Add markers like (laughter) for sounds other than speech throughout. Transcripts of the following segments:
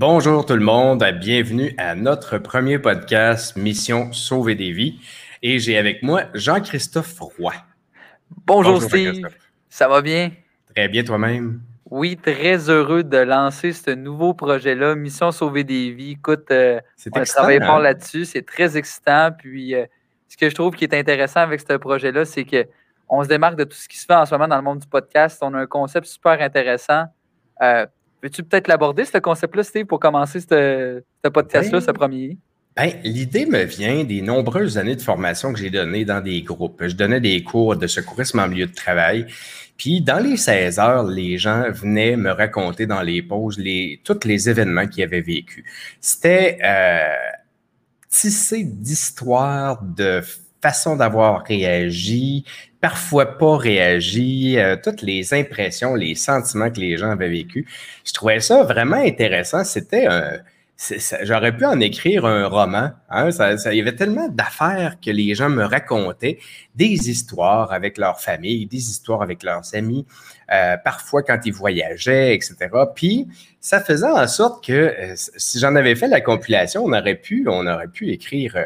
Bonjour tout le monde, bienvenue à notre premier podcast Mission Sauver des vies. Et j'ai avec moi Jean-Christophe Roy. Bonjour, Steve, ça va bien? Très bien toi-même? Oui, très heureux de lancer ce nouveau projet-là, Mission Sauver des vies. Écoute, euh, on travaille fort hein? là-dessus, c'est très excitant. Puis, euh, ce que je trouve qui est intéressant avec ce projet-là, c'est qu'on se démarque de tout ce qui se fait en ce moment dans le monde du podcast. On a un concept super intéressant. Euh, Veux-tu peut-être l'aborder, ce concept-là, Steve, pour commencer ce, podcast-là, ce premier? Ben, L'idée me vient des nombreuses années de formation que j'ai données dans des groupes. Je donnais des cours de secourisme en milieu de travail. Puis, dans les 16 heures, les gens venaient me raconter dans les pauses les, tous les événements qu'ils avaient vécus. C'était euh, tissé d'histoires, de façon d'avoir réagi, parfois pas réagi, euh, toutes les impressions, les sentiments que les gens avaient vécus. Je trouvais ça vraiment intéressant. C'était un. J'aurais pu en écrire un roman. Hein? Il y avait tellement d'affaires que les gens me racontaient, des histoires avec leur famille, des histoires avec leurs amis, euh, parfois quand ils voyageaient, etc. Puis ça faisait en sorte que euh, si j'en avais fait la compilation, on aurait pu, on aurait pu écrire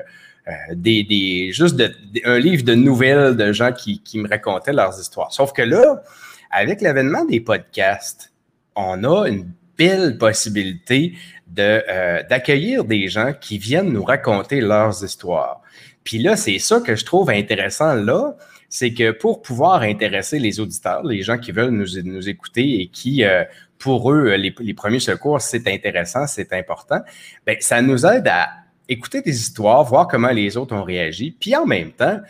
euh, des, juste un livre de nouvelles de gens qui, me racontaient leurs histoires. Sauf que là, avec l'avènement des podcasts, on a une belle possibilité de, euh, d'accueillir des gens qui viennent nous raconter leurs histoires. Puis là, c'est ça que je trouve intéressant là, c'est que pour pouvoir intéresser les auditeurs, les gens qui veulent nous, nous écouter et qui, euh, pour eux, les, les, premiers secours, c'est intéressant, c'est important, bien, ça nous aide à écouter des histoires, voir comment les autres ont réagi, puis en même temps,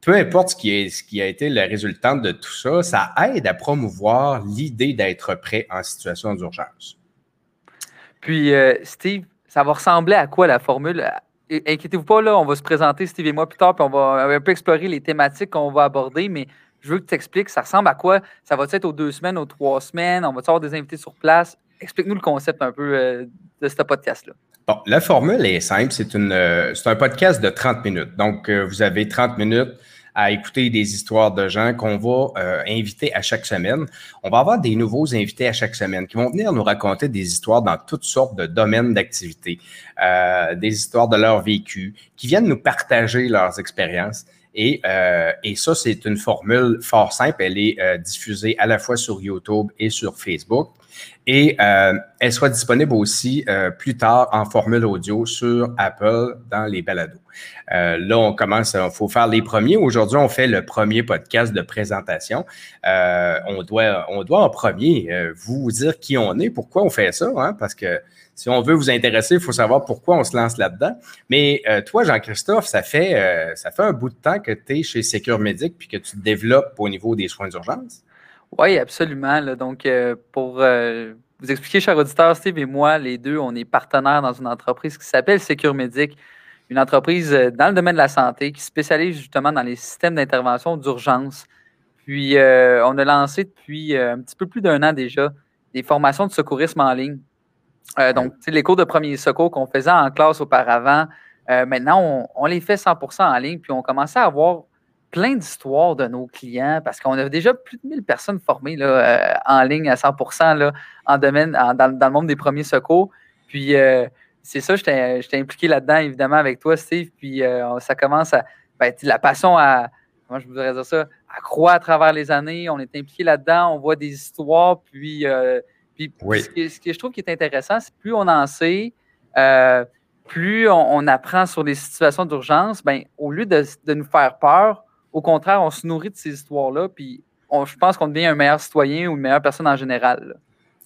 peu importe ce qui, a été le résultat de tout ça, ça aide à promouvoir l'idée d'être prêt en situation d'urgence. Puis, euh, Steve, ça va ressembler à quoi la formule? Inquiétez-vous pas, on va se présenter, Steve et moi, plus tard, puis on va un peu explorer les thématiques qu'on va aborder, mais je veux que tu expliques, ça ressemble à quoi? Ça va être aux deux semaines, aux trois semaines? On va avoir des invités sur place? Explique-nous le concept un peu euh, de ce podcast-là. Bon, la formule est simple. C'est euh, un podcast de 30 minutes. Donc, euh, vous avez 30 minutes à écouter des histoires de gens qu'on va euh, inviter à chaque semaine. On va avoir des nouveaux invités à chaque semaine qui vont venir nous raconter des histoires dans toutes sortes de domaines d'activité, des histoires de leur vécu, qui viennent nous partager leurs expériences. Et, et ça, c'est une formule fort simple. Elle est diffusée à la fois sur YouTube et sur Facebook. Et euh, elle sera disponible aussi euh, plus tard en formule audio sur Apple dans les balados. Euh, là, on commence, il faut faire les premiers. Aujourd'hui, on fait le premier podcast de présentation. on, doit, on doit en premier vous dire qui on est, pourquoi on fait ça, hein, parce que si on veut vous intéresser, il faut savoir pourquoi on se lance là-dedans. Mais toi, Jean-Christophe, ça fait, ça fait un bout de temps que tu es chez Secure Medic puis que tu te développes au niveau des soins d'urgence. Oui, absolument. Donc, euh, pour euh, vous expliquer, cher auditeur, Steve et moi, les deux, on est partenaires dans une entreprise qui s'appelle Secure Medic, une entreprise euh, dans le domaine de la santé qui spécialise justement dans les systèmes d'intervention d'urgence. Puis, on a lancé depuis un petit peu plus d'un an déjà des formations de secourisme en ligne. donc, les cours de premier secours qu'on faisait en classe auparavant, maintenant, on, on, les fait 100% en ligne, puis on commençait à avoir plein d'histoires de nos clients parce qu'on a déjà plus de 1000 personnes formées là, euh, en ligne à 100 là, en domaine, dans, le monde des premiers secours. Puis euh, c'est ça, j'étais impliqué là-dedans, évidemment, avec toi, Steve. Puis euh, ça commence à. Ben, la passion à. Moi, je voudrais dire ça, à croître à travers les années. On est impliqué là-dedans, on voit des histoires. Puis, puis ce, que, je trouve qui est intéressant, c'est plus on en sait, plus on, apprend sur les situations d'urgence, ben, au lieu de, de nous faire peur, au contraire, on se nourrit de ces histoires-là, puis je pense qu'on devient un meilleur citoyen ou une meilleure personne en général.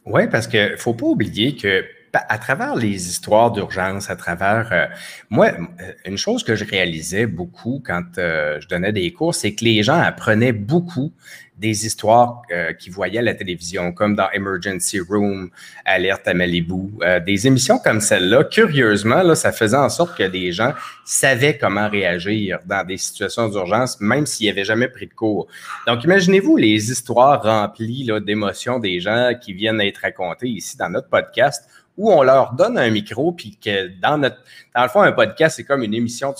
Oui, parce qu'il ne faut pas oublier que à travers les histoires d'urgence, à travers euh, moi, euh, une chose que je réalisais beaucoup quand euh, je donnais des cours, c'est que les gens apprenaient beaucoup des histoires qu'ils voyaient à la télévision, comme dans Emergency Room, Alerte à Malibu, des émissions comme celle-là. Curieusement, là, ça faisait en sorte que des gens savaient comment réagir dans des situations d'urgence, même s'ils n'avaient jamais pris de cours. Donc, imaginez-vous les histoires remplies d'émotions des gens qui viennent être racontées ici dans notre podcast où on leur donne un micro, puis que dans notre. Dans le fond, un podcast, c'est comme une émission de,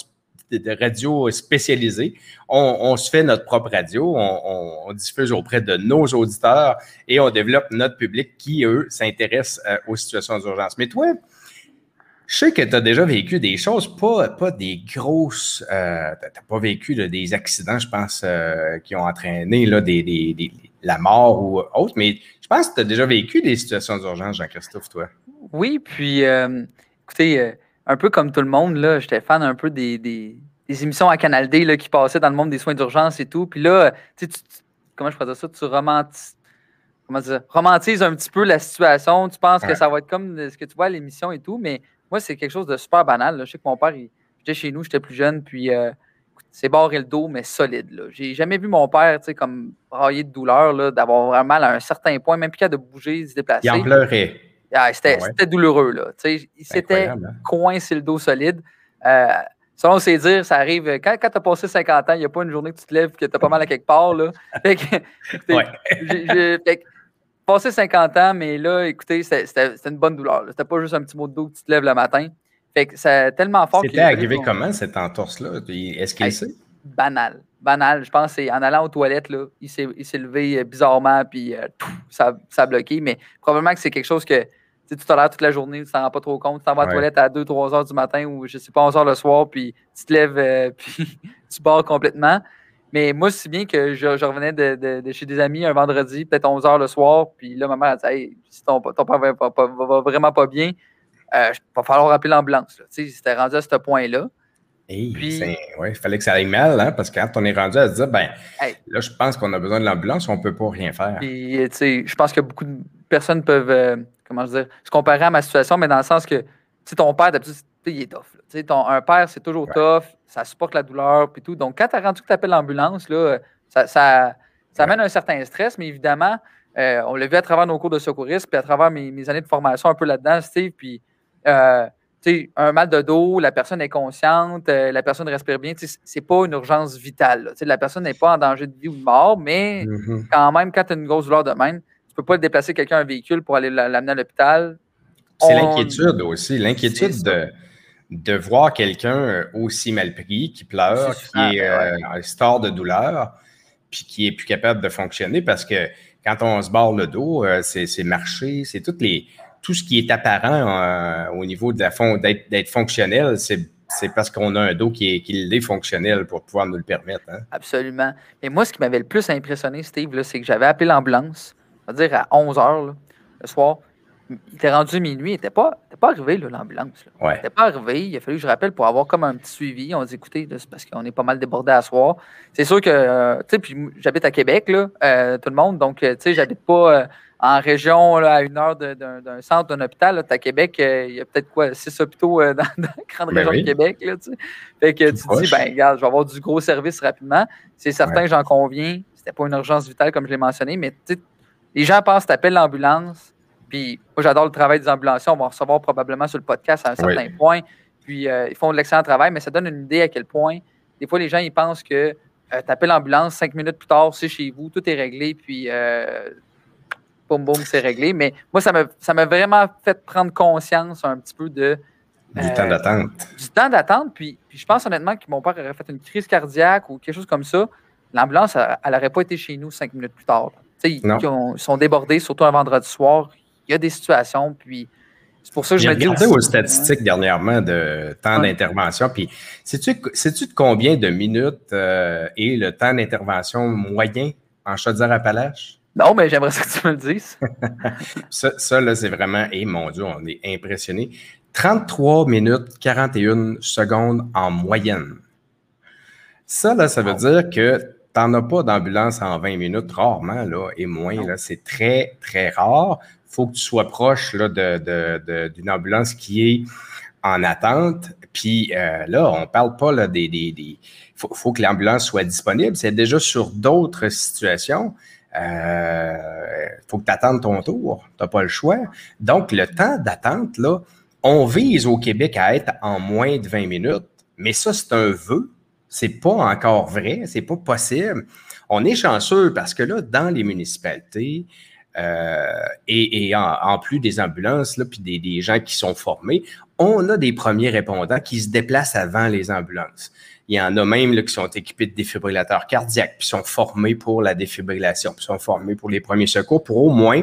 radio spécialisée. On, se fait notre propre radio, on, diffuse auprès de nos auditeurs et on développe notre public qui, eux, s'intéressent euh, aux situations d'urgence. Mais toi, je sais que tu as déjà vécu des choses, pas, pas des grosses. Euh, tu n'as pas vécu des accidents, je pense, euh, qui ont entraîné la mort ou autre, mais je pense que tu as déjà vécu des situations d'urgence, Jean-Christophe, toi. Oui, puis écoutez, un peu comme tout le monde, là, j'étais fan un peu des, émissions à Canal D là, qui passaient dans le monde des soins d'urgence et tout. Puis là, tu, comment je pourrais dire ça? Tu romantises comment dire, romantises un petit peu la situation. Tu penses que ça va être comme ce que tu vois à l'émission et tout, mais moi, c'est quelque chose de super banal. Je sais que mon père, j'étais chez nous, j'étais plus jeune, puis euh, c'est barré le dos, mais solide. J'ai jamais vu mon père comme brailler de douleur, d'avoir vraiment mal à un certain point, même plus qu'à de bouger, se déplacer. Il en pleurait. Ah, c'était douloureux. Là. Il s'était hein? coincé le dos solide. Euh, selon ses dires, ça arrive. Quand, quand tu as passé 50 ans, il n'y a pas une journée que tu te lèves et que tu as pas mal à quelque part. Là. (laughs) Fait que, passé 50 ans, mais là, écoutez, c'était une bonne douleur. C'était pas juste un petit mot de dos que tu te lèves le matin. Fait que c'est tellement fort. C'était arrivé comment, cette entorse-là? Est-ce qu'il sait? Banal. Banal. Je pense c'est en allant aux toilettes, là, il s'est levé euh, bizarrement, puis euh, ça, ça, a bloqué. Mais probablement que c'est quelque chose que tu tolères toute la journée, tu t'en rends pas trop compte. Tu t'en vas aux toilettes à 2-3 heures du matin ou je sais pas, 11 heures le soir, puis tu te lèves, euh, (laughs) puis tu barres complètement. Mais moi, si bien que je, revenais de, chez des amis un vendredi, peut-être 11 h le soir, puis là, ma mère a dit Hey, si ton, ton père va, va, vraiment pas bien, euh, il va falloir appeler l'ambulance. C'était rendu à ce point-là. puis, il fallait que ça aille mal, hein, parce que quand on est rendu à se dire, ben, là, je pense qu'on a besoin de l'ambulance, on ne peut pas rien faire. Puis, je pense que beaucoup de personnes peuvent, comment dire, se comparer à ma situation, mais dans le sens que, ton père, d'habitude, il est tough. Ton, un père, c'est toujours tough, ça supporte la douleur, puis tout. Donc, quand tu as rendu que tu appelles l'ambulance, là, ça, ça, ça amène un certain stress, mais évidemment, euh, on l'a vu à travers nos cours de secourisme, puis à travers mes, années de formation un peu là-dedans, Steve, puis euh, un mal de dos, la personne est consciente, euh, la personne respire bien, c'est pas une urgence vitale. La personne n'est pas en danger de vie ou de mort, mais mm-hmm. quand même, quand tu as une grosse douleur de même, tu peux pas déplacer quelqu'un en véhicule pour aller l'amener à l'hôpital. C'est l'inquiétude aussi, l'inquiétude de de voir quelqu'un euh, aussi mal pris, qui pleure, qui est euh, star de douleur, puis qui est plus capable de fonctionner parce que quand on se barre le dos, euh, c'est marcher, c'est toutes les tout ce qui est apparent au niveau d'être fonctionnel, c'est parce qu'on a un dos qui est, qui est fonctionnel pour pouvoir nous le permettre. Hein. Absolument. Et moi, ce qui m'avait le plus impressionné, Steve, c'est que j'avais appelé l'ambulance, c'est-à-dire à 11 h le soir il était rendu minuit, il n'était pas, pas arrivé, l'ambulance. Il n'était pas arrivé. Il a fallu que je rappelle pour avoir comme un petit suivi. On dit écoutez, c'est parce qu'on est pas mal débordé à soir. C'est sûr que, euh, tu sais, puis j'habite à Québec, là, euh, tout le monde. Donc, euh, tu sais, j'habite pas en région à une heure d'un centre, d'un hôpital. à Québec, il y a peut-être quoi, six hôpitaux (laughs) dans, dans, la grande ben région de Québec. Là, fait que tu dis, ben, regarde, je vais avoir du gros service rapidement. C'est certain, j'en conviens. C'était pas une urgence vitale, comme je l'ai mentionné, mais les gens pensent, t'appelles l'ambulance puis moi, j'adore le travail des ambulanciers. On va en recevoir probablement sur le podcast à un certain point. Puis euh, ils font de l'excellent travail, mais ça donne une idée à quel point, des fois, les gens, ils pensent que euh, tu appelles l'ambulance, cinq minutes plus tard, c'est chez vous, tout est réglé, puis euh, boum, boum, c'est réglé. Mais moi, ça m'a, ça m'a vraiment fait prendre conscience un petit peu de. Du temps d'attente. Du temps d'attente. Puis, puis, je pense honnêtement que mon père aurait fait une crise cardiaque ou quelque chose comme ça. L'ambulance, elle n'aurait pas été chez nous cinq minutes plus tard. Ils, ils, sont débordés, surtout un vendredi soir il y a des situations, puis c'est pour ça que je me dis. regardé aux statistiques dernièrement de temps d'intervention, puis sais-tu de combien de minutes euh, est le temps d'intervention moyen en Chaudière-Appalaches? Non, mais j'aimerais que tu me le dises. (laughs) ça, là, c'est vraiment, et mon Dieu, on est impressionné. 33 minutes 41 secondes en moyenne. Ça, là, ça veut dire que tu n'en as pas d'ambulance en 20 minutes, rarement, là, et moins, là, c'est très, très rare faut que tu sois proche d'une de, ambulance qui est en attente. Puis euh, là, on ne parle pas là, des. Il faut, que l'ambulance soit disponible. C'est déjà sur d'autres situations. Il euh, faut que tu attendes ton tour. Tu n'as pas le choix. Donc, le temps d'attente, là, on vise au Québec à être en moins de 20 minutes. Mais ça, c'est un vœu. C'est pas encore vrai. C'est pas possible. On est chanceux parce que là, dans les municipalités, euh, et, en, plus des ambulances, là, puis des, gens qui sont formés, on a des premiers répondants qui se déplacent avant les ambulances. Il y en a même là, qui sont équipés de défibrillateurs cardiaques, puis sont formés pour la défibrillation, puis sont formés pour les premiers secours, pour au moins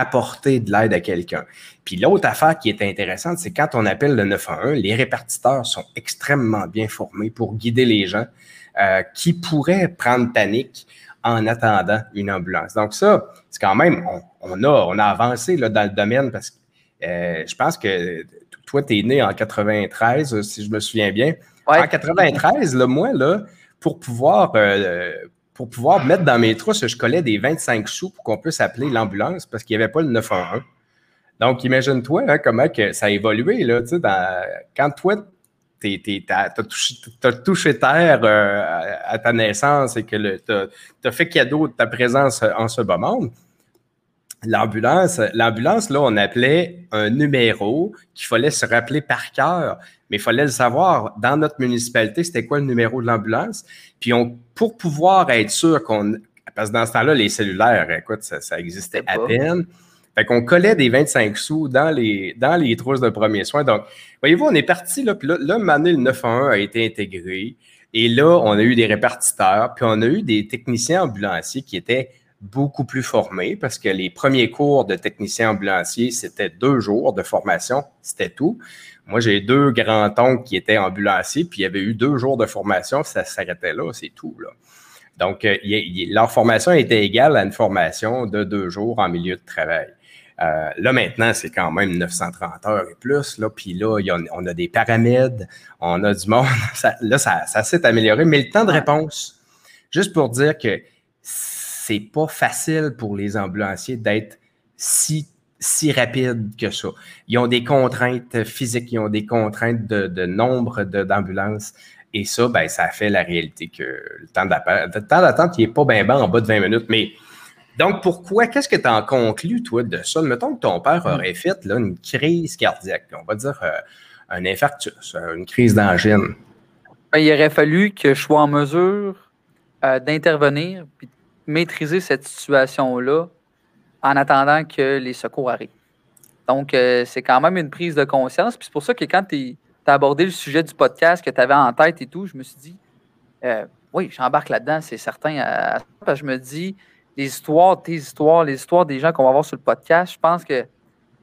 apporter de l'aide à quelqu'un. Puis l'autre affaire qui est intéressante, c'est quand on appelle le 911, les répartiteurs sont extrêmement bien formés pour guider les gens euh, qui pourraient prendre panique en attendant une ambulance. Donc ça, c'est quand même, on, a, on a avancé là, dans le domaine parce que euh, je pense que toi, tu es né en 93, si je me souviens bien. En 93, là, moi, là, pour pouvoir, euh, pour pouvoir mettre dans mes trousses, je collais des 25 sous pour qu'on puisse appeler l'ambulance parce qu'il n'y avait pas le 911. Donc, imagine-toi hein, comment que ça a évolué. Quand toi, tu as, touché terre euh, à, ta naissance et que tu as, fait cadeau de ta présence en ce bas monde, l'ambulance, l'ambulance, là, on appelait un numéro qu'il fallait se rappeler par cœur, mais il fallait le savoir. Dans notre municipalité, c'était quoi le numéro de l'ambulance? Puis on, pour pouvoir être sûr qu'on. Parce que dans ce temps-là, les cellulaires, écoute, ça, existait à peine. Fait qu'on collait des 25 sous dans les, dans les trousses de premiers soins. Donc, voyez-vous, on est parti, là, puis là, là, le 911 a été intégré. Et là, on a eu des répartiteurs, puis on a eu des techniciens ambulanciers qui étaient beaucoup plus formés parce que les premiers cours de technicien ambulancier, c'était deux jours de formation, c'était tout. Moi, j'ai deux grands-oncles qui étaient ambulanciers, puis il y avait eu deux jours de formation, ça s'arrêtait là, c'est tout. Là. Donc, euh, leur formation était égale à une formation de deux jours en milieu de travail. Euh, là, maintenant, c'est quand même 930 heures et plus. Là, puis là, on a des paramèdes, on a du monde. (laughs) là, ça, ça s'est amélioré. Mais le temps de réponse, juste pour dire que c'est pas facile pour les ambulanciers d'être si, si rapides que ça. Ils ont des contraintes physiques, ils ont des contraintes de, nombre d'ambulances. Et ça, ben, ça fait la réalité que le temps d'attente, il n'est pas bien bon en bas de 20 minutes. Mais donc, pourquoi, qu'est-ce que tu en conclus, toi, de ça? Mettons que ton père aurait fait là, une crise cardiaque, on va dire euh, un infarctus, euh, une crise d'angine. Ben, il aurait fallu que je sois en mesure euh, d'intervenir puis maîtriser cette situation-là en attendant que les secours arrivent. Donc, euh, c'est quand même une prise de conscience. Puis c'est pour ça que quand tu as abordé le sujet du podcast que tu avais en tête et tout, je me suis dit, euh, oui, j'embarque là-dedans, c'est certain. je me dis, les histoires, tes histoires, les histoires des gens qu'on va voir sur le podcast, je pense que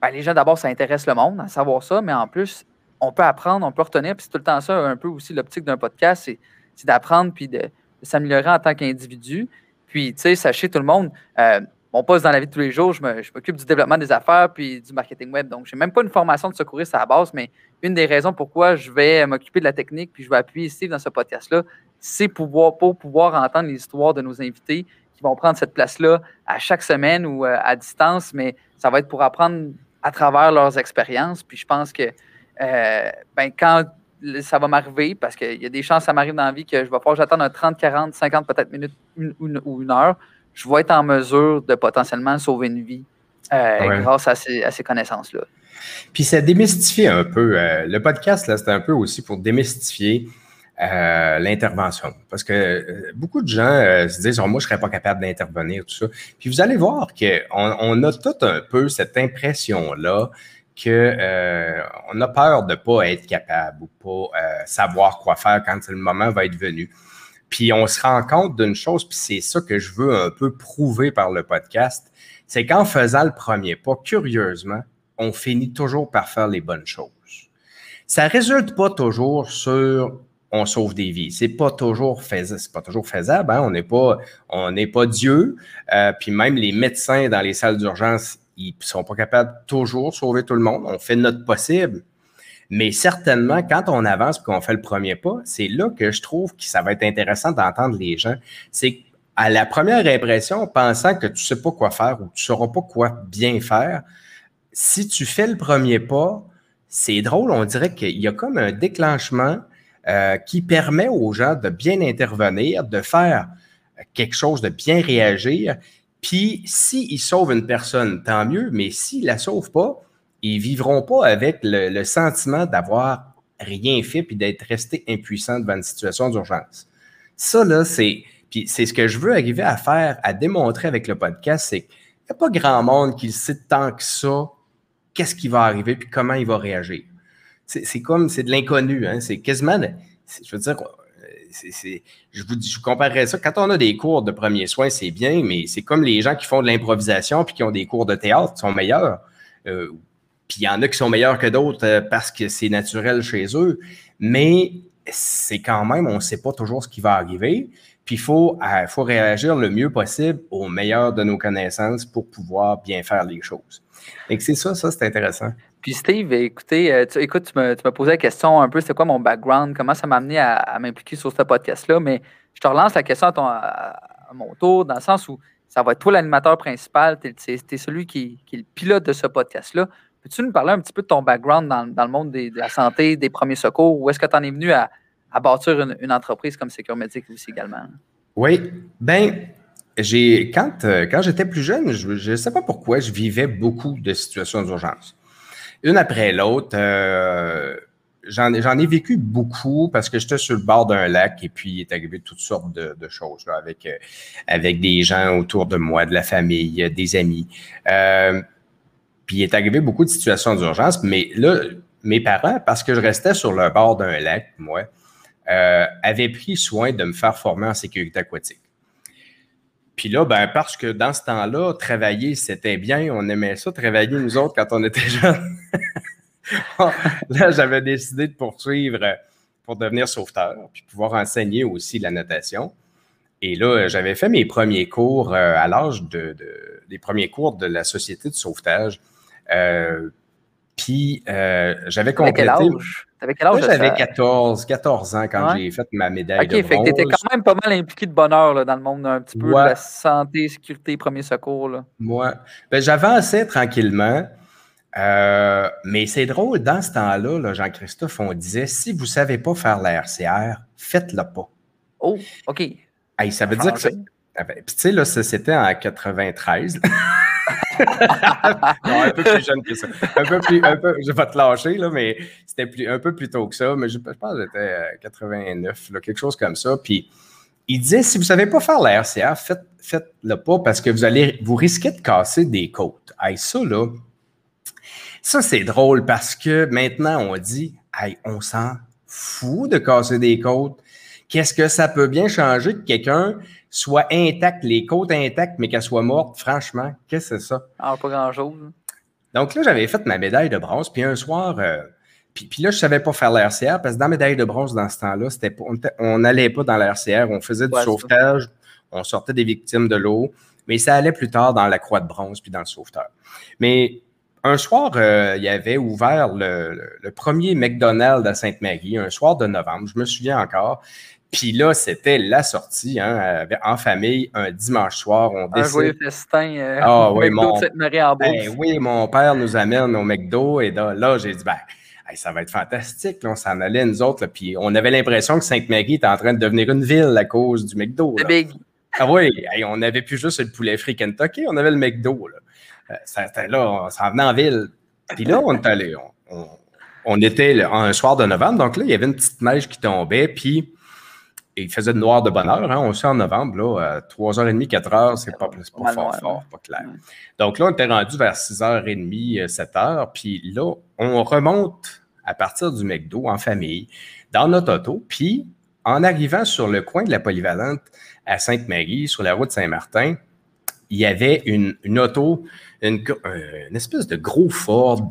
ben, les gens, d'abord, ça intéresse le monde à savoir ça, mais en plus, on peut apprendre, on peut retenir. Puis c'est tout le temps ça, un peu aussi l'optique d'un podcast, c'est d'apprendre puis de s'améliorer en tant qu'individu. Puis, tu sais, sachez tout le monde, euh, mon poste dans la vie de tous les jours, je m'occupe du développement des affaires puis du marketing web. Donc, je n'ai même pas une formation de secouriste à la base, mais une des raisons pourquoi je vais m'occuper de la technique puis je vais appuyer Steve dans ce podcast-là, c'est pour pouvoir entendre les histoires de nos invités qui vont prendre cette place-là à chaque semaine ou euh, à distance, mais ça va être pour apprendre à travers leurs expériences. Puis je pense que euh, ben, quand ça va m'arriver parce qu'il y a des chances que ça m'arrive dans la vie que je vais pouvoir j'attendre un 30, 40, 50 peut-être minutes ou une heure. Je vais être en mesure de potentiellement sauver une vie euh, grâce à ces, connaissances-là. Puis ça démystifie un peu. Euh, le podcast, là, c'est un peu aussi pour démystifier euh, l'intervention. Parce que beaucoup de gens se disent oh, Moi, je ne serais pas capable d'intervenir, tout ça. Puis vous allez voir qu'on on a tout un peu cette impression-là qu'on euh, a peur de ne pas être capable ou pas euh, savoir quoi faire quand le moment va être venu. Puis on se rend compte d'une chose, puis c'est ça que je veux un peu prouver par le podcast, c'est qu'en faisant le premier pas, curieusement, on finit toujours par faire les bonnes choses. Ça résulte pas toujours sur on sauve des vies. C'est pas toujours faisable. Pas toujours faisable. Hein. On n'est pas, on n'est pas Dieu. Euh, puis même les médecins dans les salles d'urgence, ils sont pas capables de toujours sauver tout le monde. On fait notre possible. Mais certainement, quand on avance et qu'on fait le premier pas, c'est là que je trouve que ça va être intéressant d'entendre les gens. C'est à la première impression, pensant que tu ne sais pas quoi faire ou tu ne sauras pas quoi bien faire, si tu fais le premier pas, c'est drôle, on dirait qu'il y a comme un déclenchement euh, qui permet aux gens de bien intervenir, de faire quelque chose, de bien réagir. Puis, s'ils sauvent une personne, tant mieux, mais s'ils ne la sauvent pas, ils vivront pas avec le, sentiment d'avoir rien fait puis d'être resté impuissant devant une situation d'urgence. Ça, là, c'est. Puis c'est ce que je veux arriver à faire, à démontrer avec le podcast, c'est qu'il n'y a pas grand monde qui sait tant que ça qu'est-ce qui va arriver puis comment il va réagir. c'est comme, c'est de l'inconnu. Hein? C'est quasiment, je veux dire, je vous, je comparerais ça. Quand on a des cours de premiers soins, c'est bien, mais c'est comme les gens qui font de l'improvisation puis qui ont des cours de théâtre, sont meilleurs. Euh, puis il y en a qui sont meilleurs que d'autres euh, parce que c'est naturel chez eux. Mais c'est quand même, on ne sait pas toujours ce qui va arriver. Puis il faut, euh, faut réagir le mieux possible au meilleur de nos connaissances pour pouvoir bien faire les choses. Et c'est ça, ça, c'est intéressant. Puis Steve, écoutez, euh, tu, écoute, tu me, tu posé la question un peu, c'est quoi mon background, comment ça m'a amené à, m'impliquer sur ce podcast-là, mais je te relance la question à, mon tour, dans le sens où ça va être toi l'animateur principal, tu es, celui qui, est le pilote de ce podcast-là. Peux-tu nous parler un petit peu de ton background dans, le monde de la santé, des premiers secours? Où est-ce que tu en es venu à, bâtir une, entreprise comme Secure Medic aussi également? Oui, ben j'ai quand, euh, quand j'étais plus jeune, je ne sais pas pourquoi, je vivais beaucoup de situations d'urgence une après l'autre. Euh, j'en ai vécu beaucoup parce que j'étais sur le bord d'un lac et puis il est arrivé toutes sortes de, choses là, avec, euh, avec des gens autour de moi, de la famille, des amis. Euh, puis il est arrivé beaucoup de situations d'urgence, mais là, mes parents, parce que je restais sur le bord d'un lac, moi, avaient pris soin de me faire former en sécurité aquatique. Puis là, ben, parce que dans ce temps-là, travailler, c'était bien. On aimait ça, travailler nous autres quand on était (laughs) jeunes. là, j'avais décidé de poursuivre euh, pour devenir sauveteur, puis pouvoir enseigner aussi la natation. Et là, j'avais fait mes premiers cours euh, à l'âge de, des premiers cours de la Société de sauvetage. Euh, puis j'avais complété. T'avais quel âge? J'avais 14, 14 ans quand j'ai fait ma médaille de bronze. OK, fait que t'étais quand même pas mal impliqué de bonheur là, dans le monde un petit peu de la santé, sécurité, premier secours. Là. Moi, ben, j'avançais tranquillement. Euh, mais c'est drôle, dans ce temps-là, Jean-Christophe, on disait si vous ne savez pas faire la RCR, faites-le pas. Oh, OK. ça veut dire que. Ah ben, tu sais, là, c'était en 93. (laughs) un peu plus jeune que ça. Un peu plus, un peu, je vais te lâcher, là, mais c'était plus, un peu plus tôt que ça. Mais je, pense que j'étais 89, là, quelque chose comme ça. Puis il disait si vous ne savez pas faire la RCA, faites, faites-le pas parce que vous allez vous risquez de casser des côtes. Hey, ça, là, ça, c'est drôle parce que maintenant, on dit hey, on s'en fout de casser des côtes. Qu'est-ce que ça peut bien changer que quelqu'un soit intact, les côtes intactes, mais qu'elle soit morte, franchement, qu'est-ce que c'est ça? Ah, pas grand-chose. Donc là, j'avais fait ma médaille de bronze, puis un soir, euh, puis, là, je ne savais pas faire l'RCR, parce que dans la médaille de bronze, dans ce temps-là, c'était on n'allait pas dans l'RCR, on faisait du sauvetage, on sortait des victimes de l'eau, mais ça allait plus tard dans la croix de bronze, puis dans le sauveteur. Mais un soir, euh, il y avait ouvert le, le, premier McDonald's à Sainte-Marie, un soir de novembre, je me souviens encore. Puis là, c'était la sortie hein, en famille, un dimanche soir. On un joyeux festin. Euh, ah, oui, mon, ben oui, mon père nous amène au McDo et là, j'ai dit, ben, ça va être fantastique. on s'en allait, nous autres. puis on avait l'impression que Sainte-Marie était en train de devenir une ville à cause du McDo. C'est big. Ah oui, on n'avait plus juste le poulet frit Kentucky, on avait le McDo. Là, euh, ça, là on s'en venait en ville. Puis là, on est allé. On, était un soir de novembre, donc là, il y avait une petite neige qui tombait. Puis il faisait de noir de bonne heure. Hein, on sait en novembre, là, 3h30, 4h, c'est pas, pas fort, fort, pas clair. Donc là, on était rendu vers 6h30, 7h. Puis là, on remonte à partir du McDo en famille, dans notre auto. Puis en arrivant sur le coin de la polyvalente à Sainte-Marie, sur la route Saint-Martin, il y avait une, auto, une, une, espèce de gros Ford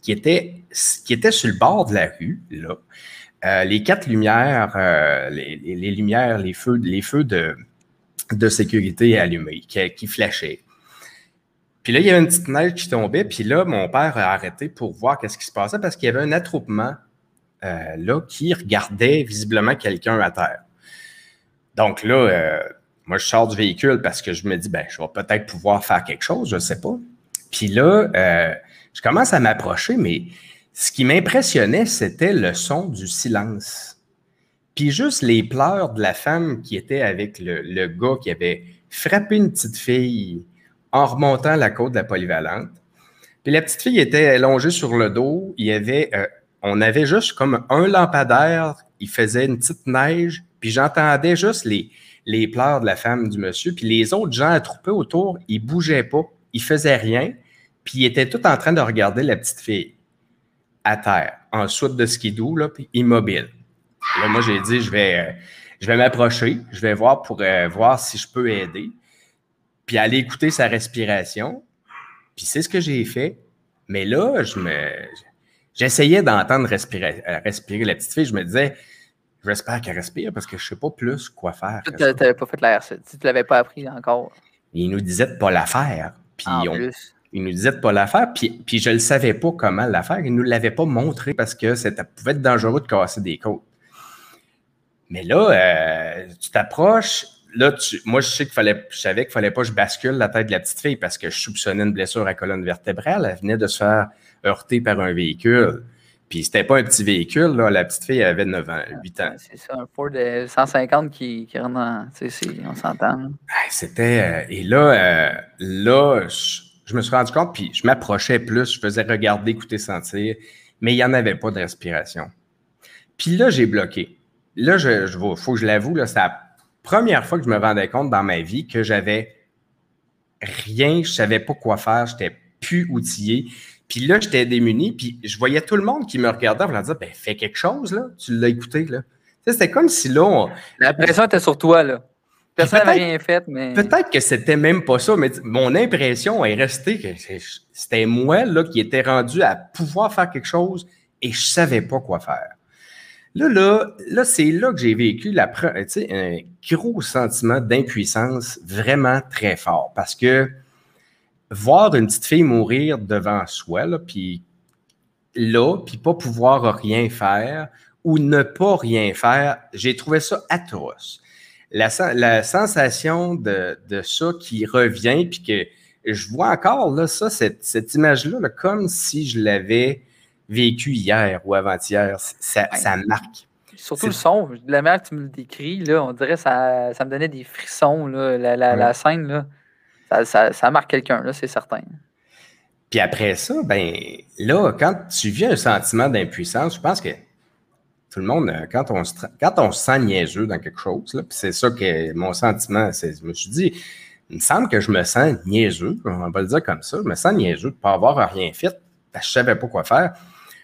qui, était, qui était sur le bord de la rue, là. Euh, les quatre lumières, euh, les, lumières, les feux, de sécurité allumés, qui, qui flashaient. Puis là, il y avait une petite neige qui tombait, puis là, mon père a arrêté pour voir qu'est-ce qui se passait parce qu'il y avait un attroupement euh, là qui regardait visiblement quelqu'un à terre. Donc là, moi, je sors du véhicule parce que je me dis, ben, je vais peut-être pouvoir faire quelque chose, je ne sais pas. Puis là, je commence à m'approcher, mais ce qui m'impressionnait, c'était le son du silence. Puis juste les pleurs de la femme qui était avec le, gars qui avait frappé une petite fille en remontant la côte de la polyvalente. Puis la petite fille était allongée sur le dos. Il avait, euh, on avait juste comme un lampadaire. Il faisait une petite neige. Puis j'entendais juste les, pleurs de la femme du monsieur. Puis les autres gens attroupés autour, ils bougeaient pas. Ils faisaient rien. Puis ils étaient tous en train de regarder la petite fille à terre. en soute de skidoo, là, puis immobile. Là, moi, j'ai dit, je vais, je vais m'approcher, je vais voir pour euh, voir si je peux aider, puis aller écouter sa respiration. Puis c'est ce que j'ai fait. Mais là, je me, j'essayais d'entendre respirer, euh, respirer la petite fille. Je me disais, j'espère qu'elle respire parce que je ne sais pas plus quoi faire. Tu n'avais pas fait la tu ne l'avais pas appris encore. Il nous disait de ne pas la faire. Puis il nous disait de ne pas la faire, puis, puis je ne savais pas comment la faire. Il ne nous l'avait pas montré parce que ça pouvait être dangereux de casser des côtes. Mais là, euh, tu t'approches, là, moi, je sais qu'il fallait, je savais qu'il fallait pas que je bascule la tête de la petite fille parce que je soupçonnais une blessure à la colonne vertébrale. Elle venait de se faire heurter par un véhicule. Puis c'était pas un petit véhicule, là. La petite fille avait 9 ans, 8 ans. C'est ça, un Ford 150 qui, qui rentre dans. On s'entend. C'était. Euh, et là, euh, là, je, me suis rendu compte, puis je m'approchais plus, je faisais regarder, écouter, sentir, mais il n'y en avait pas de respiration. Puis là, j'ai bloqué. Là, il faut que je l'avoue, c'est la première fois que je me rendais compte dans ma vie que j'avais rien, je savais pas quoi faire, j'étais plus outillé. Puis là, j'étais démuni, puis je voyais tout le monde qui me regardait en me disant ben, fais quelque chose, là. Tu l'as écouté, là. C'était comme si là. La pression était sur toi, là. Personne n'avait rien fait, mais. Peut-être que c'était même pas ça, mais mon impression est restée que c'était moi, là, qui était rendu à pouvoir faire quelque chose et je savais pas quoi faire. Là, là, là c'est là que j'ai vécu la, un gros sentiment d'impuissance vraiment très fort parce que voir une petite fille mourir devant soi, là, puis là, puis pas pouvoir rien faire ou ne pas rien faire, j'ai trouvé ça atroce. La, la sensation de, de, ça qui revient, puis que je vois encore là, ça, cette, cette image-là, comme si je l'avais vécu hier ou avant-hier. Ça, ça marque. Surtout le son. De la manière que tu me le décris, là, on dirait que ça, ça me donnait des frissons. Là, la, la, la scène, là ça, marque quelqu'un, là, c'est certain. Puis après ça, ben là, quand tu vis un sentiment d'impuissance, je pense que tout le monde, euh, quand on se, quand on se sent niaiseux dans quelque chose, puis c'est ça que mon sentiment, c'est, je me suis dit, il me semble que je me sens niaiseux, on va le dire comme ça, je me sens niaiseux de ne pas avoir rien fait, je ne savais pas quoi faire.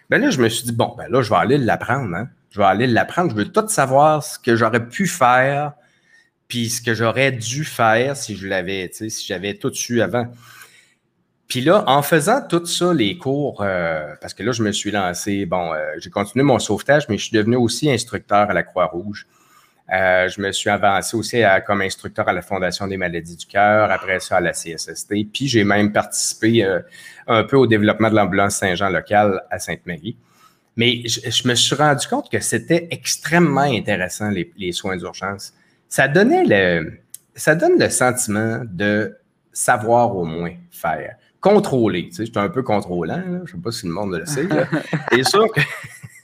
Ben là, je me suis dit, bon, ben là, je vais aller l'apprendre, hein. Je vais aller l'apprendre, je veux tout savoir ce que j'aurais pu faire puis ce que j'aurais dû faire si je l'avais, si j'avais tout su avant. Puis là, en faisant tout ça, les cours, euh, parce que là, je me suis lancé, bon, euh, j'ai continué mon sauvetage, mais je suis devenu aussi instructeur à la Croix-Rouge. Euh, je me suis avancé aussi comme instructeur à la Fondation des maladies du cœur, après ça à la CSST, puis j'ai même participé un peu au développement de l'ambulance Saint-Jean locale à Sainte-Marie. Mais je, me suis rendu compte que c'était extrêmement intéressant, les, les soins d'urgence ça donnait le, ça donne le sentiment de savoir au moins faire. Contrôler. Tu sais, j'étais un peu contrôlant, je ne sais pas si le monde le sait. (laughs) C'est sûr que.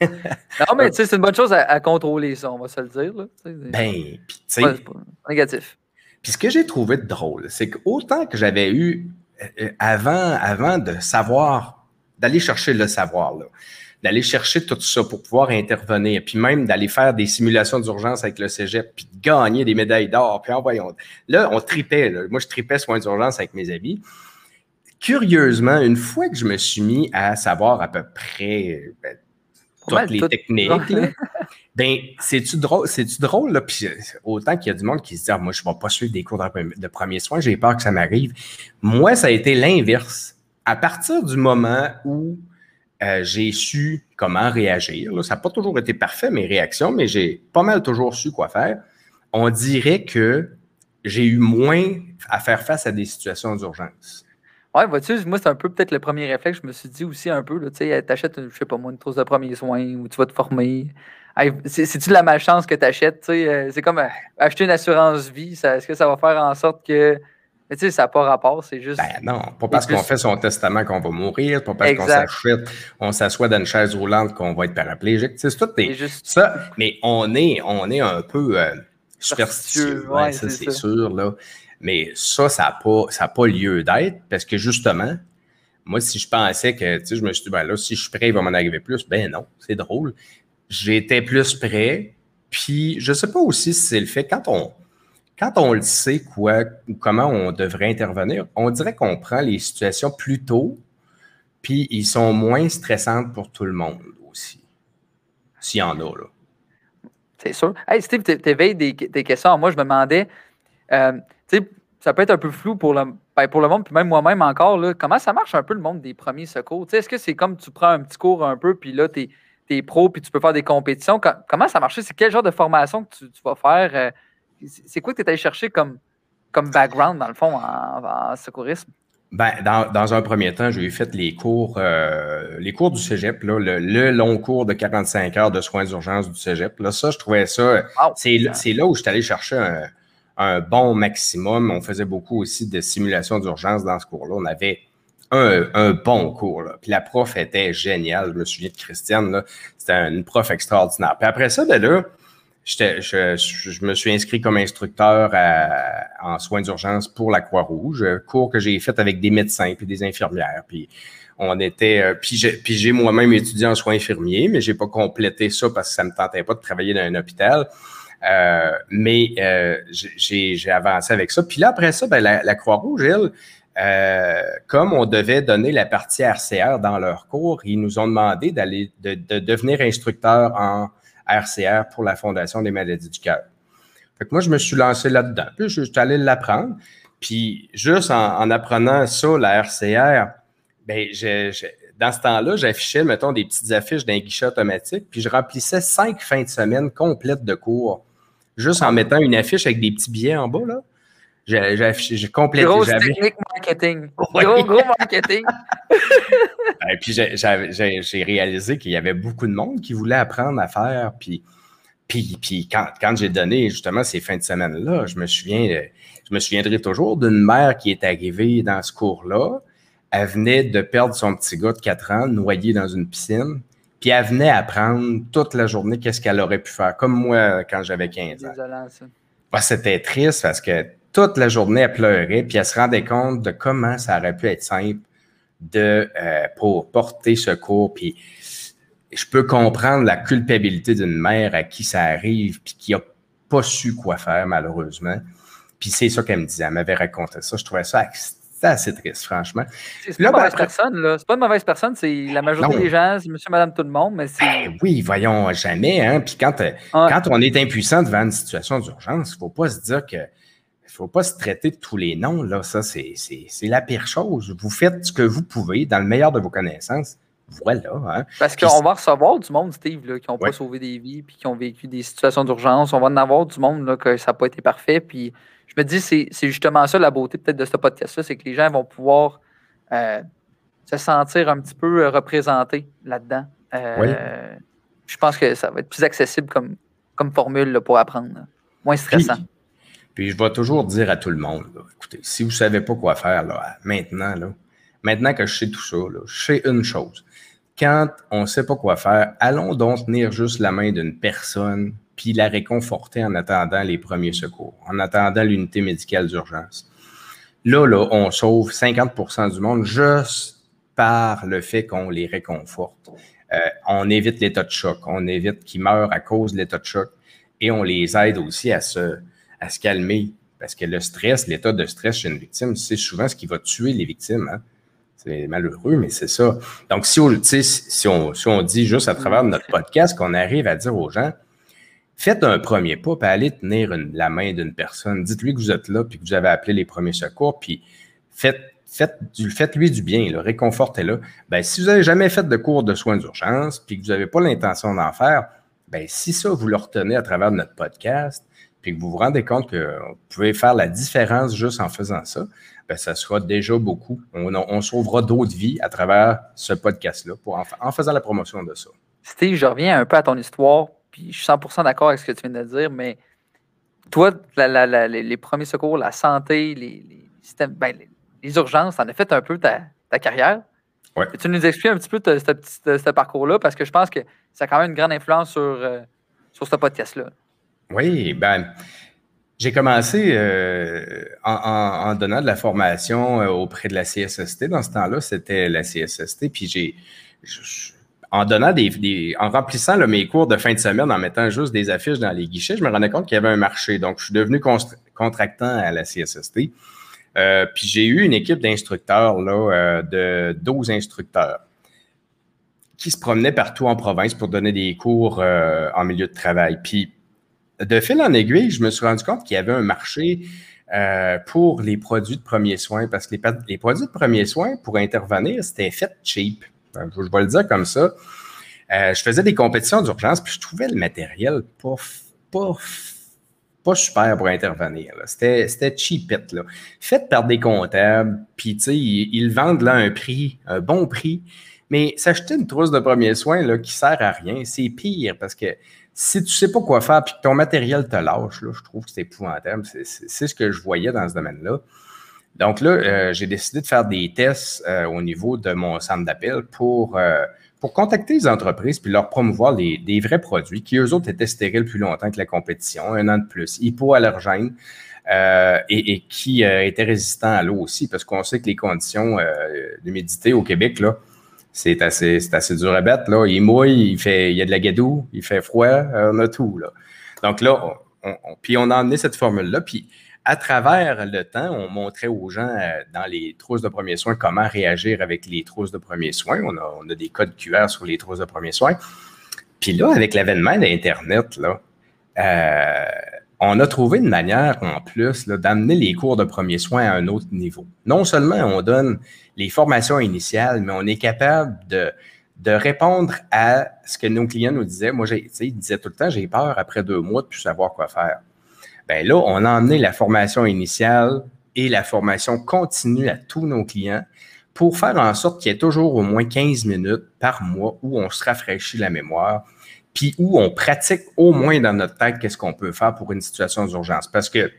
non, mais tu sais, c'est une bonne chose à, contrôler, ça, on va se le dire. Là. Ben, puis tu sais. négatif. Puis ce que j'ai trouvé drôle, c'est qu'autant que j'avais eu euh, euh, avant, avant de savoir, d'aller chercher le savoir, là, d'aller chercher tout ça pour pouvoir intervenir, puis même d'aller faire des simulations d'urgence avec le cégep, puis de gagner des médailles d'or, puis envoyons. Là, on tripait. Moi, je tripais soins d'urgence avec mes amis. Curieusement, une fois que je me suis mis à savoir à peu près ben, toutes les techniques, (laughs) ben, c'est-tu drôle, c'est-tu drôle, là, puis autant qu'il y a du monde qui se dit, ah, moi, je ne vais pas suivre des cours de, de premiers soins, j'ai peur que ça m'arrive. Moi, ça a été l'inverse. À partir du moment où euh, j'ai su comment réagir. Ça n'a pas toujours été parfait, mes réactions, mais j'ai pas mal toujours su quoi faire. On dirait que j'ai eu moins à faire face à des situations d'urgence. Oui, vois-tu, moi, c'est un peu peut-être le premier réflexe. Je me suis dit aussi un peu, tu sais, t'achètes, je sais pas moi, une trousse de premiers soins ou tu vas te former. C'est-tu de la malchance que tu achètes? Euh, c'est comme euh, acheter une assurance vie. Est-ce que ça va faire en sorte que mais tu sais, ça n'a pas rapport, c'est juste. Ben non, pas parce qu'on fait son testament qu'on va mourir, pas parce qu'on s'achète, on s'assoit dans une chaise roulante qu'on va être paraplégique. C'est tout des, juste... ça. Mais on est, on est un peu euh, superstitieux, ouais, ça c'est sûr. Là. Mais ça, ça n'a pas, pas lieu d'être parce que justement, moi, si je pensais que, tu sais, je me suis dit, ben là, si je suis prêt, il va m'en arriver plus. Ben non, c'est drôle. J'étais plus prêt. Puis, je ne sais pas aussi si c'est le fait, quand on, quand on le sait quoi ou comment on devrait intervenir, on dirait qu'on prend les situations plus tôt, puis ils sont moins stressantes pour tout le monde aussi. S'il y en a, là. C'est sûr. Hey, Steve, tu éveilles des, questions. Moi, je me demandais, euh, sais, ça peut être un peu flou pour le, ben, pour le monde, puis même moi-même encore, là, comment ça marche un peu le monde des premiers secours? Est-ce que c'est comme tu prends un petit cours un peu, puis là, tu es, pro, puis tu peux faire des compétitions? comment ça marche? C'est quel genre de formation que tu, vas faire? Euh, c'est quoi que tu es allé chercher comme, comme background, dans le fond, en secourisme? Ben, dans, un premier temps, j'ai fait les cours, euh, les cours du cégep, le, long cours de 45 heures de soins d'urgence du cégep. Là, ça, je trouvais ça. C'est là où je suis allé chercher un, bon maximum. On faisait beaucoup aussi de simulation d'urgence dans ce cours-là. On avait un, bon cours. Puis la prof était géniale. Je me souviens de Christiane. C'était une prof extraordinaire. Puis après ça, ben là, je, me suis inscrit comme instructeur en soins d'urgence pour la Croix-Rouge, cours que j'ai fait avec des médecins et des infirmières. Puis on était, euh, puis j'ai moi-même étudié en soins infirmiers, mais j'ai pas complété ça parce que ça me tentait pas de travailler dans un hôpital. Euh, mais euh, j'ai avancé avec ça. Puis là, après ça, ben, la, Croix-Rouge, elle, comme on devait donner la partie RCR dans leur cours, ils nous ont demandé d'aller de, de, devenir instructeur en RCR pour la Fondation des maladies du cœur. Fait que moi, je me suis lancé là-dedans. Puis, je suis allé l'apprendre. Puis, juste en, apprenant ça, la RCR, ben, dans ce temps-là, j'affichais, mettons, des petites affiches d'un guichet automatique, puis je remplissais cinq fins de semaine complètes de cours, juste en mettant une affiche avec des petits billets en bas, là. J'ai complété. Grosse technique marketing. (laughs) Gros, gros marketing. (laughs) Et puis j'ai réalisé qu'il y avait beaucoup de monde qui voulait apprendre à faire. Puis, puis, puis quand, quand j'ai donné justement ces fins de semaine-là, je me souviens, je me souviendrai toujours d'une mère qui est arrivée dans ce cours-là. Elle venait de perdre son petit gars de 4 ans, noyé dans une piscine. Puis elle venait apprendre toute la journée qu'est-ce qu'elle aurait pu faire, comme moi quand j'avais 15 ans. C'était triste parce que toute la journée, elle pleurait, puis elle se rendait compte de comment ça aurait pu être simple de, euh, pour porter secours. Puis je peux comprendre la culpabilité d'une mère à qui ça arrive, puis qui n'a pas su quoi faire, malheureusement. Puis c'est ça qu'elle me disait. Elle m'avait raconté ça. Je trouvais ça assez triste, franchement. C'est pas, une mauvaise personne. C'est pas une mauvaise personne, c'est la majorité des gens, c'est monsieur, madame, tout le monde, mais c'est. Ben oui, voyons, jamais, hein. Puis quand, euh, quand on est impuissant devant une situation d'urgence, il ne faut pas se dire que il ne faut pas se traiter de tous les noms. Là. Ça, c'est la pire chose. Vous faites ce que vous pouvez dans le meilleur de vos connaissances. Voilà. Hein. Parce qu'on va recevoir du monde, Steve, là, qui n'ont pas sauvé des vies puis qui ont vécu des situations d'urgence. On va en avoir du monde là, que ça n'a pas été parfait. Puis je me dis, c'est justement ça la beauté peut-être de ce podcast-là, c'est que les gens vont pouvoir euh, se sentir un petit peu euh, représentés là-dedans. Euh, je pense que ça va être plus accessible comme, comme formule pour apprendre. Moins stressant. Puis je vais toujours dire à tout le monde, écoutez, si vous ne savez pas quoi faire là, maintenant, là, maintenant que je sais tout ça, je sais une chose. Quand on ne sait pas quoi faire, allons donc tenir juste la main d'une personne puis la réconforter en attendant les premiers secours, en attendant l'unité médicale d'urgence. Là, là, on sauve 50% du monde juste par le fait qu'on les réconforte. Euh, on évite l'état de choc, on évite qu'ils meurent à cause de l'état de choc et on les aide aussi à se, à se calmer. Parce que le stress, l'état de stress chez une victime, c'est souvent ce qui va tuer les victimes. Hein. C'est malheureux, mais c'est ça. Donc, si on, si, on, si on dit juste à travers notre podcast qu'on arrive à dire aux gens, faites un premier pas, puis allez tenir la main d'une personne. Dites-lui que vous êtes là, puis que vous avez appelé les premiers secours, puis faites, faites-lui du bien, réconfortez-le. Ben, si vous n'avez jamais fait de cours de soins d'urgence, puis que vous n'avez pas l'intention d'en faire, ben, si ça, vous le retenez à travers notre podcast, puis que vous vous rendez compte que vous pouvez faire la différence juste en faisant ça, ben, ça sera déjà beaucoup. On, sauvera d'autres vies à travers ce podcast-là en, faisant la promotion de ça. Steve, je reviens un peu à ton histoire, puis je suis 100% d'accord avec ce que tu viens de dire, mais toi, les, premiers secours, la santé, les, systèmes, ben, les, urgences, tu en as fait un peu ta, carrière. Ouais. Tu nous expliques un petit peu ce parcours-là, parce que je pense que ça a quand même une grande influence sur, euh, sur ce podcast-là. Oui, ben, j'ai commencé euh, en, donnant de la formation euh, auprès de la CSST. Dans ce temps-là, c'était la CSST. Puis j'ai, en donnant des, en remplissant mes cours de fin de semaine, en mettant juste des affiches dans les guichets, je me rendais compte qu'il y avait un marché. Donc, je suis devenu contractant à la CSST. Euh, puis j'ai eu une équipe d'instructeurs là, de 12 instructeurs. qui se promenait partout en province pour donner des cours en milieu de travail. Puis, de fil en aiguille, je me suis rendu compte qu'il y avait un marché pour les produits de premiers soins, parce que les, les produits de premiers soins, pour intervenir, c'était fait cheap. Je vais le dire comme ça. je faisais des compétitions d'urgence, puis je trouvais le matériel pas, pas pas super pour intervenir. C'était, cheapette. Là. Fait par des comptables, puis ils, ils vendent là un prix, un bon prix. Mais s'acheter une trousse de premiers soins là, qui sert à rien, c'est pire parce que si tu sais pas quoi faire puis que ton matériel te lâche, là, je trouve que c'est épouvantable. C'est, ce que je voyais dans ce domaine-là. Donc là, euh, j'ai décidé de faire des tests euh, au niveau de mon centre d'appel pour euh, pour contacter les entreprises puis leur promouvoir des vrais produits qui, eux autres, étaient stériles plus longtemps que la compétition, un an de plus, hypoallergènes et, qui étaient résistants à l'eau aussi, parce qu'on sait que les conditions d'humidité au Québec, là, c'est assez, assez dur à battre. Là. Il mouille, il, fait, il y a de la gadoue, il fait froid, on a tout. Là. Donc là, puis on a emmené cette formule-là. À travers le temps, on montrait aux gens euh, dans les trousses de premiers soins comment réagir avec les trousses de premiers soins. On a, des codes QR sur les trousses de premiers soins. Puis là, avec l'avènement d'Internet, euh, on a trouvé une manière en plus d'amener les cours de premiers soins à un autre niveau. Non seulement on donne les formations initiales, mais on est capable de, de répondre à ce que nos clients nous disaient. Moi, ils disaient tout le temps, j'ai peur après deux mois de plus savoir quoi faire. Ben là, on a emmené la formation initiale et la formation continue à tous nos clients pour faire en sorte qu'il y ait toujours au moins 15 minutes par mois où on se rafraîchit la mémoire, puis où on pratique au moins dans notre tête qu'est-ce qu'on peut faire pour une situation d'urgence. Parce que, tu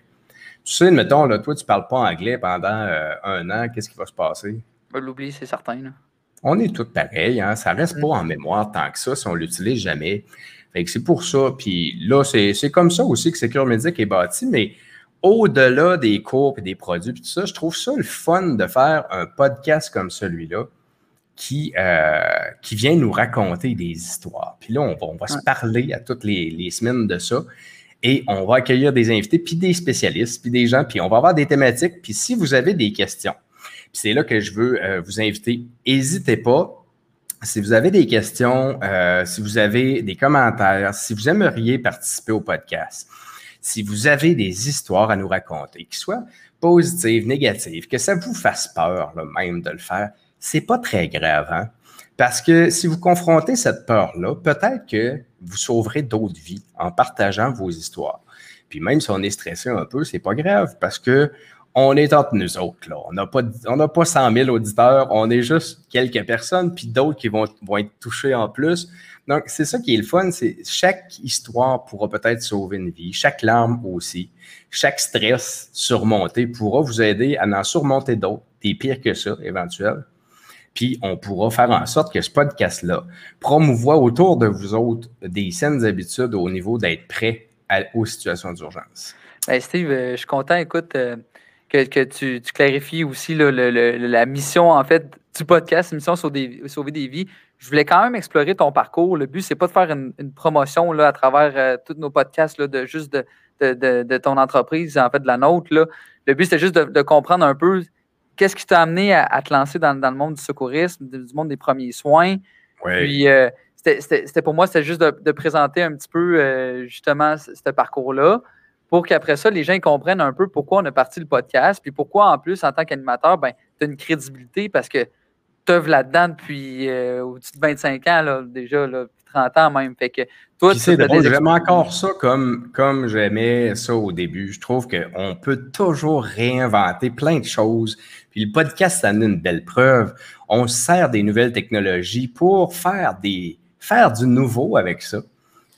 sais, mettons, là, toi, tu ne parles pas anglais pendant euh, un an, qu'est-ce qui va se passer? On l'oublie, c'est certain. On est tous pareils, hein? ça ne reste pas mm. en mémoire tant que ça si on ne l'utilise jamais c'est pour ça. Puis là, c'est comme ça aussi que Secure Medic est bâti, mais au-delà des cours et des produits tout ça, je trouve ça le fun de faire un podcast comme celui-là qui, euh, qui vient nous raconter des histoires. Puis là, on va, se parler à toutes les, semaines de ça. Et on va accueillir des invités, puis des spécialistes, puis des gens, puis on va avoir des thématiques. Puis si vous avez des questions, c'est là que je veux euh, vous inviter, n'hésitez pas si vous avez des questions, euh, si vous avez des commentaires, si vous aimeriez participer au podcast, si vous avez des histoires à nous raconter, qui soient positives, négatives, que ça vous fasse peur même de le faire, c'est pas très grave. Hein? Parce que si vous confrontez cette peur-là, peut-être que vous sauverez d'autres vies en partageant vos histoires. Puis même si on est stressé un peu, c'est pas grave parce que on est entre nous autres. Là. On n'a pas, pas 100 000 auditeurs, on est juste quelques personnes, puis d'autres qui vont, vont être touchés en plus. Donc, c'est ça qui est le fun, c'est chaque histoire pourra peut-être sauver une vie, chaque larme aussi, chaque stress surmonté pourra vous aider à en surmonter d'autres, des pires que ça, éventuels. Puis, on pourra faire en sorte que ce podcast-là promouvoit autour de vous autres des saines habitudes au niveau d'être prêt aux situations d'urgence. Ben, Steve, euh, je suis content. Écoute, euh, que, tu, clarifies aussi la mission, en fait, du podcast, mission sauver des, sauver des vies. Je voulais quand même explorer ton parcours. Le but, c'est pas de faire une, promotion là, à travers euh, tous nos podcasts, là, de juste de, ton entreprise, en fait, de la nôtre. Là. Le but, c'est juste de, comprendre un peu qu'est-ce qui t'a amené à, te lancer dans, le monde du secourisme, du monde des premiers soins. Puis, euh, c'était pour moi, c'était juste de, présenter un petit peu, euh, justement, ce parcours-là pour qu'après ça, les gens comprennent un peu pourquoi on a parti le podcast, puis pourquoi, en plus, en tant qu'animateur, ben, tu as une crédibilité parce que tu œuvres là-dedans depuis euh, au-dessus de 25 ans, là, déjà, là, 30 ans même. Fait que toi, c'est J'aime encore ça comme, comme j'aimais ça au début. Je trouve qu'on peut toujours réinventer plein de choses. Puis le podcast, ça donne une belle preuve. On sert des nouvelles technologies pour faire, des, faire du nouveau avec ça.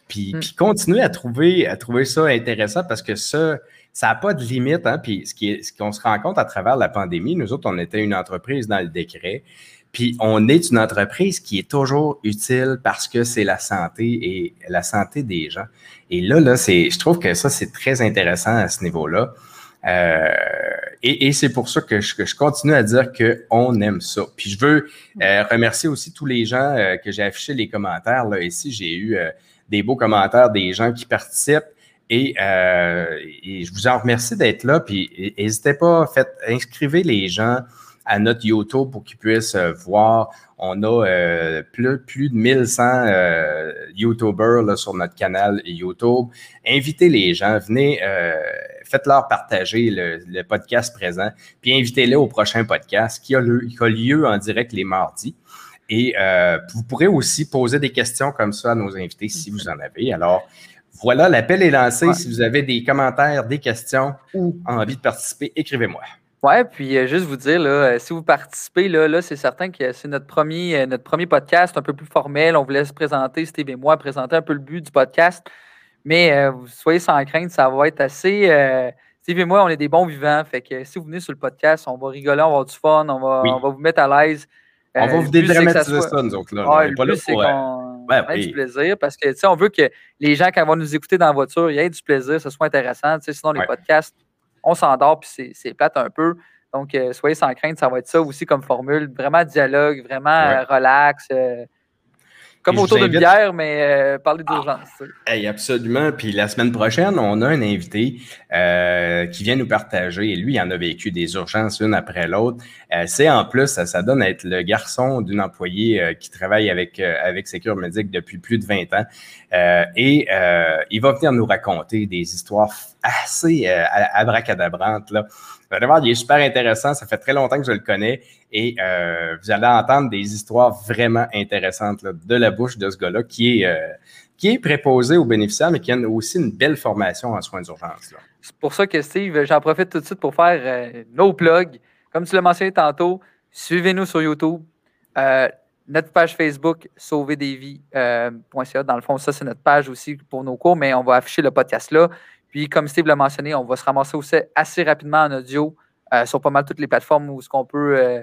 Puis, mm. puis à trouver, à trouver ça intéressant parce que ça, ça n'a pas de limite. Hein? Puis ce qu'on ce qu'on se rend compte à travers la pandémie, nous autres, on était une entreprise dans le décret. Puis on est une entreprise qui est toujours utile parce que c'est la santé et la santé des gens. Et là, là, c'est, je trouve que ça, c'est très intéressant à ce niveau-là. Euh, et, et c'est pour ça que je, que je, continue à dire qu'on aime ça. Puis je veux euh, remercier aussi tous les gens euh, que j'ai affiché les commentaires. Là. Ici, j'ai eu des beaux commentaires des gens qui participent. Et, euh, je vous en remercie d'être là. Puis n'hésitez pas, faites, inscrivez les gens à notre YouTube pour qu'ils puissent voir. On a plus, plus de 1100 YouTubers sur notre canal YouTube. Invitez les gens, venez, faites-leur partager le, podcast présent, puis invitez-les au prochain podcast qui a, qui a lieu en direct les mardis. Et euh, vous pourrez aussi poser des questions comme ça à nos invités si vous en avez. Alors, voilà, l'appel est lancé. Si vous avez des commentaires, des questions ou envie de participer, écrivez-moi. Ouais, puis euh, juste vous dire, là, euh, si vous participez, là, là c'est certain que c'est notre premier, notre premier podcast un peu plus formel. On vous laisse présenter, Steve et moi, présenter un peu le but du podcast. Mais vous soyez sans crainte, ça va être assez. Steve et moi, on est des bons vivants. Fait que si vous venez sur le podcast, on va rigoler, on va avoir du fun, on va, on va vous mettre à l'aise. On va euh, vous dédramatiser ça, nous autres. Là. Ouais, le c'est euh, qu'on ait du plaisir parce que, on veut que les gens, quand ils vont nous écouter dans la voiture, ils aient du plaisir, ce soit intéressant. Sinon, les podcasts, on s'endort puis c'est plate un peu. Donc, euh, soyez sans crainte, ça va être ça aussi comme formule. Vraiment dialogue, vraiment relax. Comme autour d'une bière, mais euh, parler d'urgence. absolument. Puis la semaine prochaine, on a un invité euh, qui vient nous partager, et lui, il en a vécu des urgences une après l'autre. Euh, c'est en plus, ça, donne à être le garçon d'une employée qui travaille avec, avec Secure Medic depuis plus de 20 ans. et il va venir nous raconter des histoires assez abracadabrantes. Là. Il est super intéressant. Ça fait très longtemps que je le connais et euh, vous allez entendre des histoires vraiment intéressantes de la bouche de ce gars-là qui est, euh, qui est préposé aux bénéficiaires, mais qui a aussi une belle formation en soins d'urgence. C'est pour ça que Steve, j'en profite tout de suite pour faire euh, nos plugs. Comme tu l'as mentionné tantôt, suivez-nous sur YouTube. notre page Facebook, sauverdevies.ca. dans le fond, ça, c'est notre page aussi pour nos cours, mais on va afficher le podcast là. Puis, comme Steve l'a mentionné, on va se ramasser aussi assez rapidement en audio euh, sur pas mal toutes les plateformes où ce qu'on peut euh,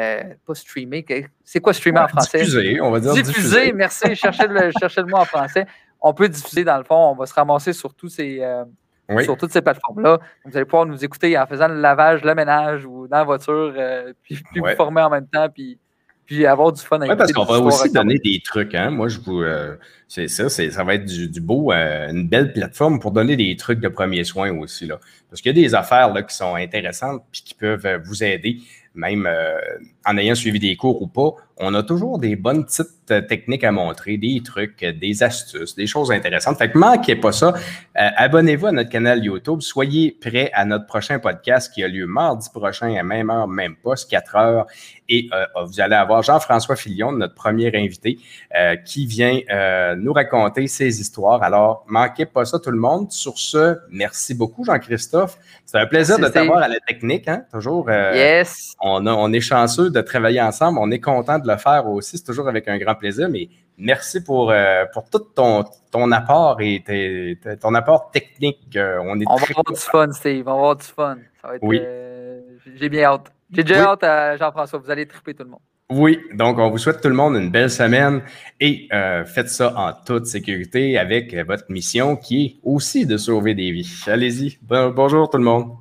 euh, pas streamer. C'est quoi streamer en français? Diffuser, on va dire. Diffuser, merci. cherchez le, (laughs) cherchez le mot en français. On peut diffuser dans le fond. On va se ramasser sur, tous ces, sur toutes ces plateformes-là. Vous allez pouvoir nous écouter en faisant le lavage, le ménage ou dans la voiture, puis, vous former en même temps. Puis puis avoir du fun avec Oui, parce qu'on va aussi donner des trucs. Hein? Moi, je vous. Euh, c'est ça, ça va être du, beau, euh, une belle plateforme pour donner des trucs de premiers soins aussi. Là. Parce qu'il y a des affaires là, qui sont intéressantes puis qui peuvent euh, vous aider, même en ayant suivi des cours ou pas. On a toujours des bonnes petites techniques à montrer, des trucs, des astuces, des choses intéressantes. Fait que manquez pas ça. Abonnez-vous à notre canal YouTube. Soyez prêts à notre prochain podcast qui a lieu mardi prochain à même heure, même poste, 4 heures. Et euh, vous allez avoir Jean-François Filion, notre premier invité, euh, qui vient euh, nous raconter ses histoires. Alors, manquez pas ça tout le monde. Sur ce, merci beaucoup Jean-Christophe. C'est un plaisir de t'avoir à la technique, hein? Toujours. yes. On, on est chanceux de travailler ensemble. On est content de le faire aussi. C'est toujours avec un grand plaisir. Mais merci pour, pour tout ton, ton apport et ton apport technique. on est on va avoir du fun, Steve. On va avoir du fun. Ça va être, oui. J'ai bien hâte. J'ai déjà hâte à Jean-François. Vous allez triper tout le monde. Oui, donc on vous souhaite tout le monde une belle semaine et euh, faites ça en toute sécurité avec votre mission qui est aussi de sauver des vies. Allez-y. bonjour tout le monde.